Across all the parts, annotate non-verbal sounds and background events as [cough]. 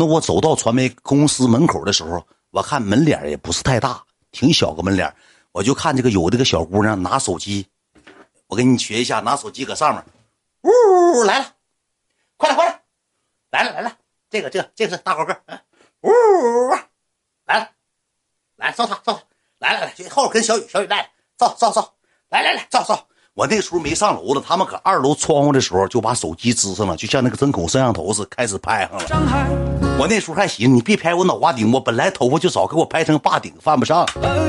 那我走到传媒公司门口的时候，我看门脸也不是太大，挺小个门脸，我就看这个有这个小姑娘拿手机，我给你学一下，拿手机搁上面，呜来了，快点快点，来了来了，这个这个这个是大高个，呜来了，来照他照他，来来来，后跟小雨小雨来照照照，来来来照照。我那时候没上楼呢，他们搁二楼窗户的时候就把手机支上了，就像那个针孔摄像头似，开始拍上了。我那时候还寻思，你别拍我脑瓜顶，我本来头发就少，给我拍成霸顶，犯不上。那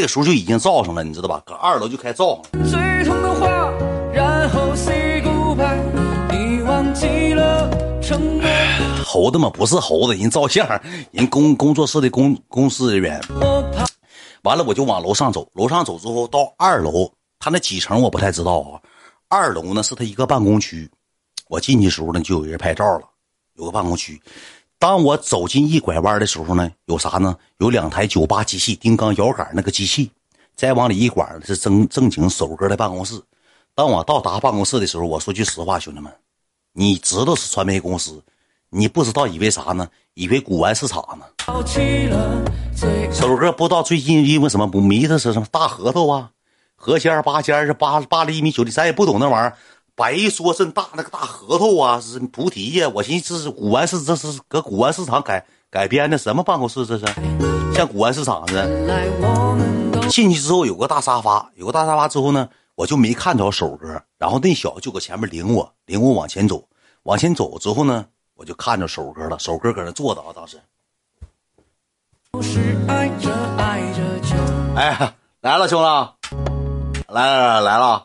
个时候就已经照上了，你知道吧？搁二楼就开照上了。猴子嘛，不是猴子，人照相，人工工作室的工公司人员。完了，我就往楼上走，楼上走之后到二楼。他那几层我不太知道啊，二楼呢是他一个办公区，我进去的时候呢就有人拍照了，有个办公区。当我走进一拐弯的时候呢，有啥呢？有两台酒吧机器，丁刚摇杆那个机器。再往里一拐是正正经首哥的办公室。当我到达办公室的时候，我说句实话，兄弟们，你知道是传媒公司，你不知道以为啥呢？以为古玩市场呢。首哥不知道最近因为什么不迷的是什么大核桃啊？河尖八尖是八八厘米九厘，咱也不懂那玩意儿。白说这大那个大核桃啊，是菩提呀。我寻思这是古玩市，这是搁古玩市场改改编的什么办公室？这是像古玩市场似的。进去之后有个大沙发，有个大沙发之后呢，我就没看着手哥。然后那小子就搁前面领我，领我往前走。往前走之后呢，我就看着手哥了。手哥搁那坐着啊，当时。哎，来了，兄弟。来来来来了，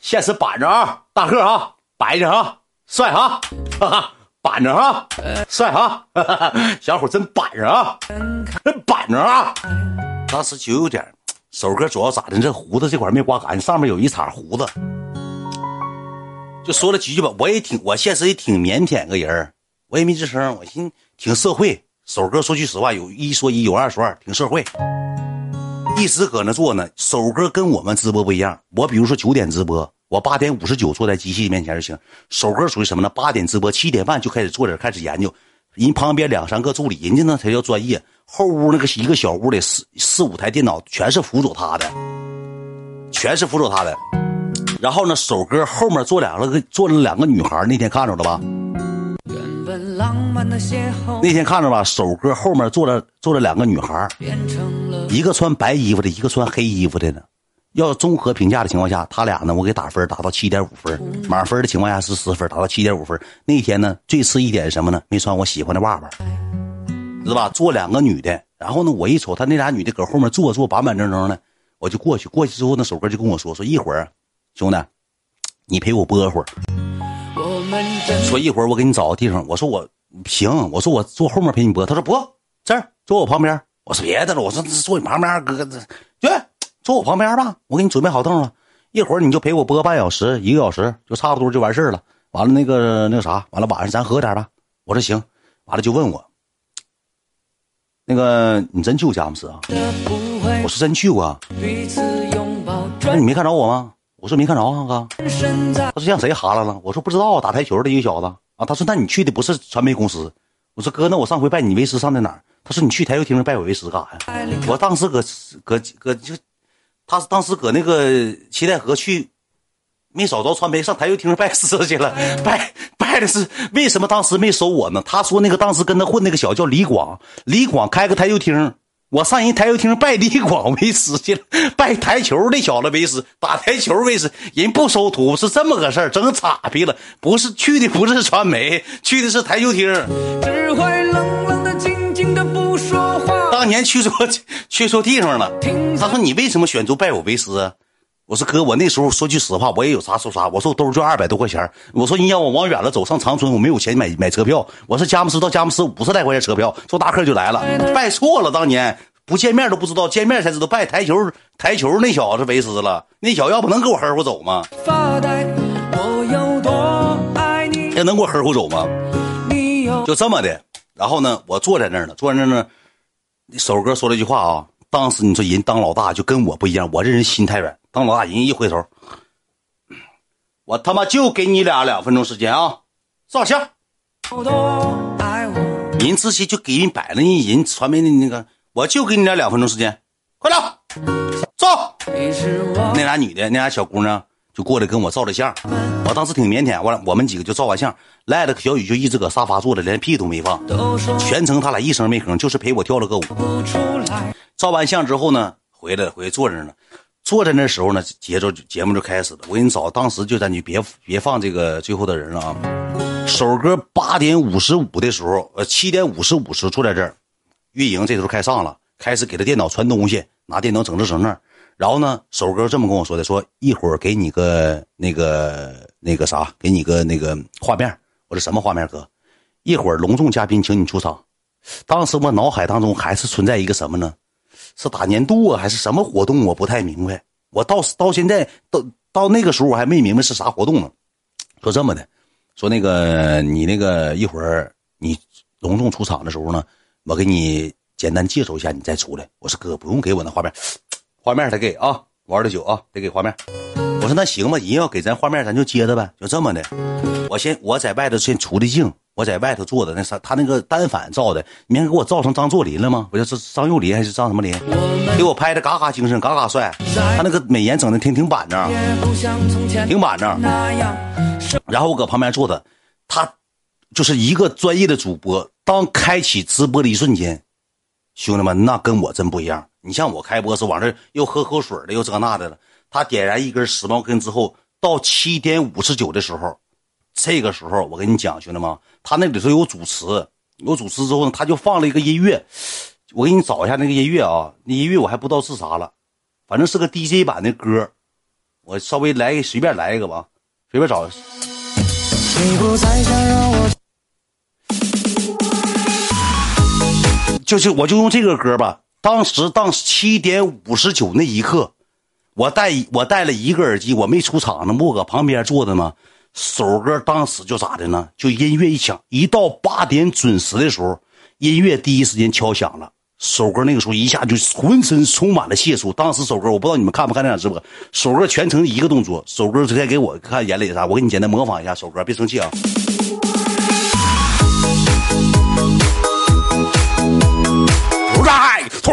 现实板着啊，大个啊，白着啊，帅啊，哈哈，板着啊，帅哈，哈哈，小伙真板着啊，真板着啊。当时就有点，手哥主要咋的？这胡子这块没刮干净，上面有一茬胡子。就说了几句吧，我也挺，我现实也挺腼腆个人我也没吱声，我寻挺社会。手哥说句实话，有一说一，有二说二，挺社会。一直搁那坐呢，首哥跟我们直播不一样。我比如说九点直播，我八点五十九坐在机器面前就行。首哥属于什么呢？八点直播，七点半就开始坐这开始研究。人旁边两三个助理，人家那才叫专业。后屋那个一个小屋里四四五台电脑，全是辅佐他的，全是辅佐他的。然后呢，首哥后面坐两个坐了两个女孩，那天看着了吧？那天看着吧，首哥后面坐了坐了两个女孩，一个穿白衣服的，一个穿黑衣服的呢。要综合评价的情况下，他俩呢，我给打分打到七点五分，满分的情况下是十分，打到七点五分。那天呢，最次一点是什么呢？没穿我喜欢的袜袜，知道吧？坐两个女的，然后呢，我一瞅他那俩女的搁后面坐坐板板正正的，我就过去，过去之后那首哥就跟我说说一会儿，兄弟，你陪我播会儿。说一会儿我给你找个地方，我说我行，我说我坐后面陪你播。他说不，这儿坐我旁边。我说别的了，我说坐你旁边，哥，去，坐我旁边吧，我给你准备好凳了。一会儿你就陪我播半小时，一个小时就差不多就完事儿了。完了那个那个啥，完了晚上咱喝点吧。我说行，完了就问我，那个你真去过佳木斯啊？我说真去过。那你没看着我吗？我说没看着啊，哥。他说让谁哈了了？我说不知道啊，打台球的一个小子啊。他说那你去的不是传媒公司？我说哥，那我上回拜你为师上在哪儿？他说你去台球厅拜我为师干啥呀？我当时搁搁搁就，他当时搁那个七台河去，没找着传媒，上台球厅拜师去了。拜拜的是为什么当时没收我呢？他说那个当时跟他混那个小叫李广，李广开个台球厅。我上人台球厅拜李广为师去了，[laughs] 拜台球那小子为师，打台球为师，人不收徒是这么个事儿，整岔劈了。不是去的不是传媒，去的是台球厅。当年去错 [laughs] 去错地方了。他说：“你为什么选择拜我为师？”我说：“哥，我那时候说句实话，我也有啥说啥。我说我兜就二百多块钱。我说你让我往远了走，上长春，我没有钱买买车票。我说佳木斯到佳木斯五十来块钱车票，坐大客就来了。拜错了，当年。”不见面都不知道，见面才知道拜台球台球那小子为师了。那小子要不能给我呵护走吗？那能给我呵护走吗？就这么的。然后呢，我坐在那儿呢，坐在那儿呢。首哥说了一句话啊，当时你说人当老大就跟我不一样，我这人心太软。当老大，人一回头，我他妈就给你俩两分钟时间啊，照相。人直接就给人摆了，人人传媒的那个，我就给你俩两分钟时间，快点，走。那俩女的，那俩小姑娘就过来跟我照的相，我当时挺腼腆，我我们几个就照完相，赖了小雨就一直搁沙发坐着，连屁都没放，全程他俩一声没吭，就是陪我跳了个舞。照完相之后呢，回来回来坐着呢。坐在那时候呢，节奏节目就开始了。我给你找，当时就在你别别放这个最后的人了啊。首歌八点五十五的时候，呃，七点五十五时坐在这儿，运营这时候开上了，开始给他电脑传东西，拿电脑整这整那。然后呢，首哥这么跟我说的，说一会儿给你个那个那个啥，给你个那个画面。我说什么画面哥？一会儿隆重嘉宾请你出场。当时我脑海当中还是存在一个什么呢？是打年度啊，还是什么活动？我不太明白。我到到现在到到那个时候，我还没明白是啥活动呢。说这么的，说那个你那个一会儿你隆重出场的时候呢，我给你简单介绍一下，你再出来。我说哥，不用给我那画面，[tsk] 画面得给啊，玩的久啊，得给画面。我说那行吧，人要给咱画面，咱就接着呗，就这么的。我先我在外头先出的镜。我在外头坐的那啥，他那个单反照的，明天给我照成张作霖了吗？不就是张幼霖还是张什么霖？给我拍的嘎嘎精神，嘎嘎帅。他那个美颜整的挺挺板正，挺板正。然后我搁旁边坐的，他就是一个专业的主播。当开启直播的一瞬间，兄弟们，那跟我真不一样。你像我开播是往这又喝口水的，又这那的了。他点燃一根时髦根之后，到七点五十九的时候。这个时候，我跟你讲，兄弟们，他那里头有主持，有主持之后呢，他就放了一个音乐，我给你找一下那个音乐啊，那音乐我还不知道是啥了，反正是个 DJ 版的歌，我稍微来随便来一个吧，随便找。你不再想让我就是我就用这个歌吧，当时当七点五十九那一刻，我戴我戴了一个耳机，我没出场呢，我搁旁边坐着吗？首歌当时就咋的呢？就音乐一响，一到八点准时的时候，音乐第一时间敲响了。首歌那个时候一下就浑身充满了解数。当时首歌我不知道你们看不看那场直播，首歌全程一个动作。首歌直接给我看眼里啥，我给你简单模仿一下首歌，别生气啊。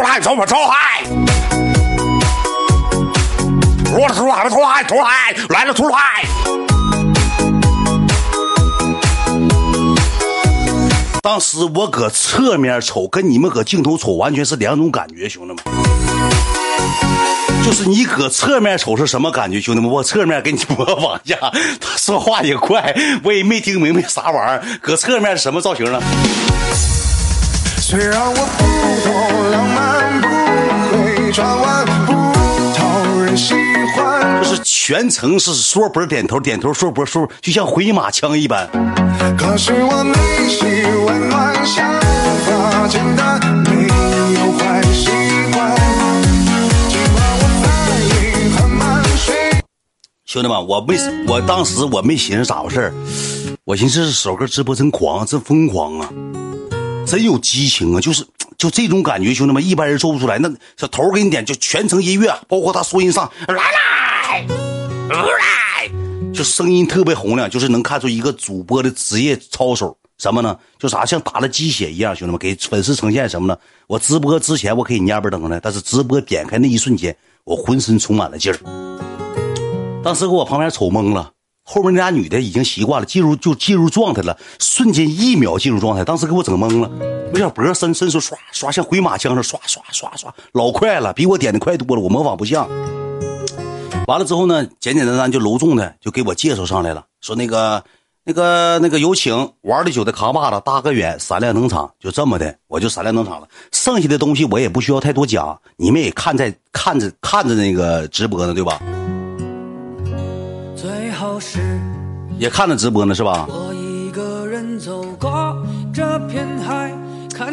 来，出来，走吧，出来！出来，出来，出来，来了，出来！当时我搁侧面瞅，跟你们搁镜头瞅完全是两种感觉，兄弟们。就是你搁侧面瞅是什么感觉，兄弟们？我侧面给你模仿一下，他说话也快，我也没听明白啥玩意儿。搁侧面是什么造型呢？虽然我不懂浪漫，不会转弯，不讨人喜欢，就是全程是说波点头，点头说波说，就像回马枪一般。可是我内心温暖，想法简单，没有坏习惯。兄弟们，我没，我当时我没寻思咋回事我寻思这首歌直播真狂，真疯狂啊，真有激情啊，就是 [tsk] 就这种感觉，兄弟们一般人做不出来。那小头给你点，就全程音乐，包括他说音上来来来。就声音特别洪亮，就是能看出一个主播的职业操守。什么呢？就啥像打了鸡血一样，兄弟们给粉丝呈现什么呢？我直播之前我可以蔫不登的，但是直播点开那一瞬间，我浑身充满了劲儿。当时给我旁边瞅懵了，后面那俩女的已经习惯了，进入就进入状态了，瞬间一秒进入状态。当时给我整懵了，那小脖伸伸出唰唰像回马枪似的，唰唰唰唰，老快了，比我点的快多了，我模仿不像。完了之后呢，简简单单就隆重的就给我介绍上来了，说那个、那个、那个有请玩的久的扛把子大个远闪亮登场，就这么的，我就闪亮登场了。剩下的东西我也不需要太多讲，你们也看在看着看着那个直播呢，对吧？也看着直播呢，是吧？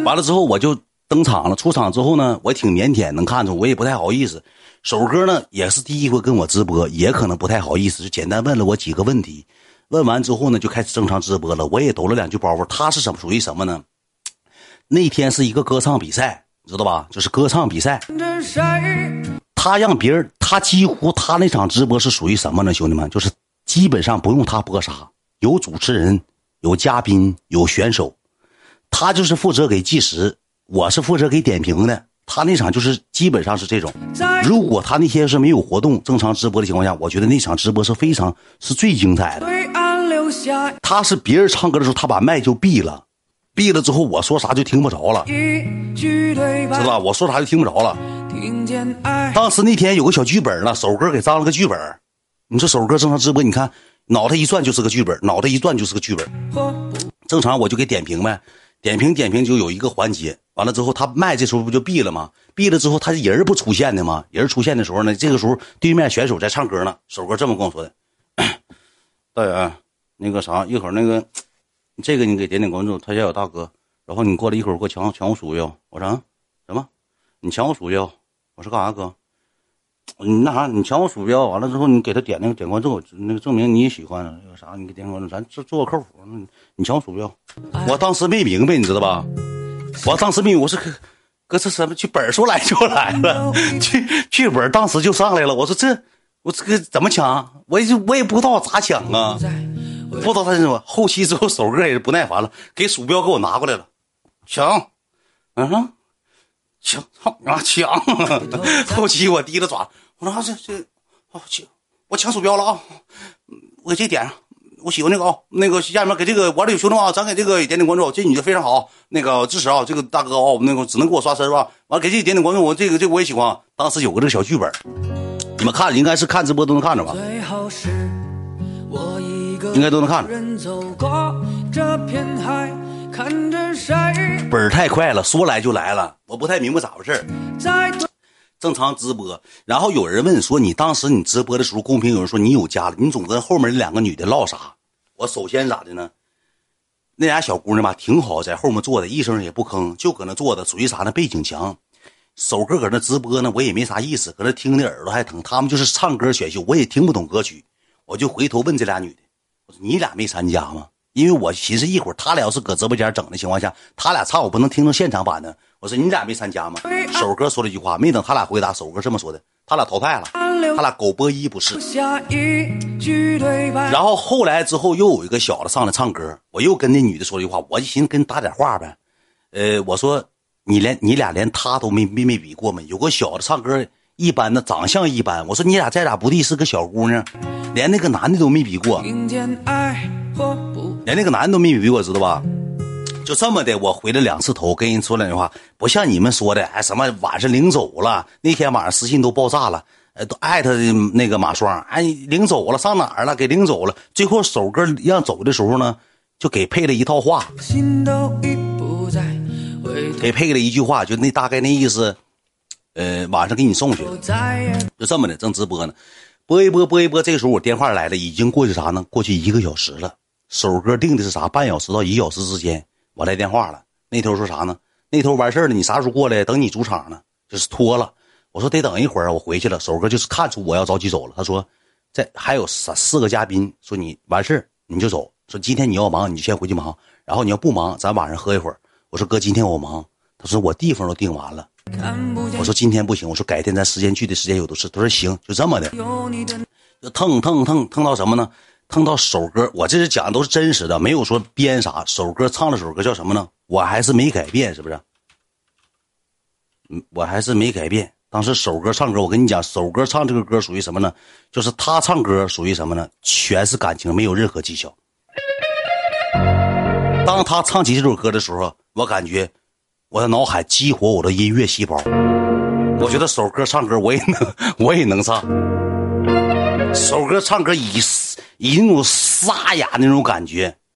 完了之后我就登场了，出场之后呢，我挺腼腆，能看出我也不太好意思。首歌呢也是第一回跟我直播，也可能不太好意思，就简单问了我几个问题。问完之后呢，就开始正常直播了。我也抖了两句包袱。他是什么属于什么呢？那天是一个歌唱比赛，知道吧？就是歌唱比赛。他让别人，他几乎他那场直播是属于什么呢？兄弟们，就是基本上不用他播啥，有主持人，有嘉宾，有选手。他就是负责给计时，我是负责给点评的。他那场就是基本上是这种。如果他那天是没有活动，正常直播的情况下，我觉得那场直播是非常是最精彩的。他是别人唱歌的时候，他把麦就闭了，闭了之后我说啥就听不着了，知道吧？我说啥就听不着了。当时那天有个小剧本呢，首歌给张了个剧本。你说首歌正常直播，你看脑袋一转就是个剧本，脑袋一转就是个剧本。正常我就给点评呗，点评点评就有一个环节，完了之后他麦这时候不就闭了吗？闭了之后他人不出现的吗？人出现的时候呢，这个时候对面选手在唱歌呢。首歌这么跟我说的：“ [coughs] 导演，那个啥，一会儿那个这个你给点点关注，他家有大哥，然后你过来一会儿给我抢抢我鼠标。”我说：“啊什么？你抢我鼠标？”我说：“干啥哥？” [tsk] 你那啥，你抢我鼠标，完了之后你给他点那个点关注，那个证明你也喜欢那个啥，你给点关注，咱做做个客服。你抢我鼠标，我当时没明白，你知道吧？我当时没，我说哥，这什么剧本说来就来了，[laughs] 剧剧本当时就上来了。我说这我这个怎么抢？我也我也不知道咋抢啊，不知道他是什么。后期之后，手哥也是不耐烦了，给鼠标给我拿过来了，抢，嗯。抢啊抢！[laughs] 后期我提着爪子，我说这这，哦抢，我抢鼠标了啊！我给这点上，我喜欢那个啊，那个下面给这个玩的有兄弟啊，咱给这个点点关注，这女的非常好，那个支持啊，这个大哥啊，那个只能给我刷身吧，完了给这点点关注，我这个这个我也喜欢。当时有个这个小剧本，你们看应该是看直播都能看着吧？应该都能看着。本太快了，说来就来了，我不太明白咋回事正常直播，然后有人问说你当时你直播的时候，公屏有人说你有家了，你总跟后面那两个女的唠啥？我首先咋的呢？那俩小姑娘吧，挺好，在后面坐的，一声也不吭，就搁那坐着，属于啥呢？背景墙。首哥搁那直播呢，我也没啥意思，搁那听的耳朵还疼。他们就是唱歌选秀，我也听不懂歌曲，我就回头问这俩女的，我说你俩没参加吗？因为我寻思一会儿他俩要是搁直播间整的情况下，他俩唱我不能听成现场版的。我说你俩没参加吗？首哥说了一句话，没等他俩回答，首哥这么说的：他俩淘汰了，他俩狗播一不是。然后后来之后又有一个小子上来唱歌，我又跟那女的说了一句话，我就寻思跟搭点话呗。呃，我说你连你俩连他都没没没比过吗？有个小子唱歌一般的，长相一般。我说你俩再咋不地是个小姑娘，连那个男的都没比过。连那个男的都没比我，知道吧？就这么的，我回了两次头，跟人说两句话，不像你们说的，哎，什么晚上领走了，那天晚上私信都爆炸了，呃，都艾特那个马双，哎，领走了，上哪儿了？给领走了。最后首歌让走的时候呢，就给配了一套话，给配了一句话，就那大概那意思，呃，晚上给你送去，就这么的，正直播呢。播一播，播一播。这时候我电话来了，已经过去啥呢？过去一个小时了。首歌定的是啥？半小时到一小时之间。我来电话了，那头说啥呢？那头完事儿了，你啥时候过来？等你主场呢，就是拖了。我说得等一会儿，我回去了。首哥就是看出我要着急走了。他说，在还有三四个嘉宾，说你完事儿你就走。说今天你要忙，你就先回去忙。然后你要不忙，咱晚上喝一会儿。我说哥，今天我忙。他说我地方都定完了。我说今天不行，我说改天咱时间去的时间有的是。他说行，就这么的，就腾腾腾腾到什么呢？碰到首歌，我这是讲的都是真实的，没有说编啥。首歌唱了首歌叫什么呢？我还是没改变，是不是？嗯，我还是没改变。当时首歌唱歌，我跟你讲，首歌唱这个歌属于什么呢？就是他唱歌属于什么呢？全是感情，没有任何技巧。当他唱起这首歌的时候，我感觉。我的脑海激活我的音乐细胞，我觉得首歌唱歌我也能，我也能唱。首歌唱歌以一种沙哑那种感觉，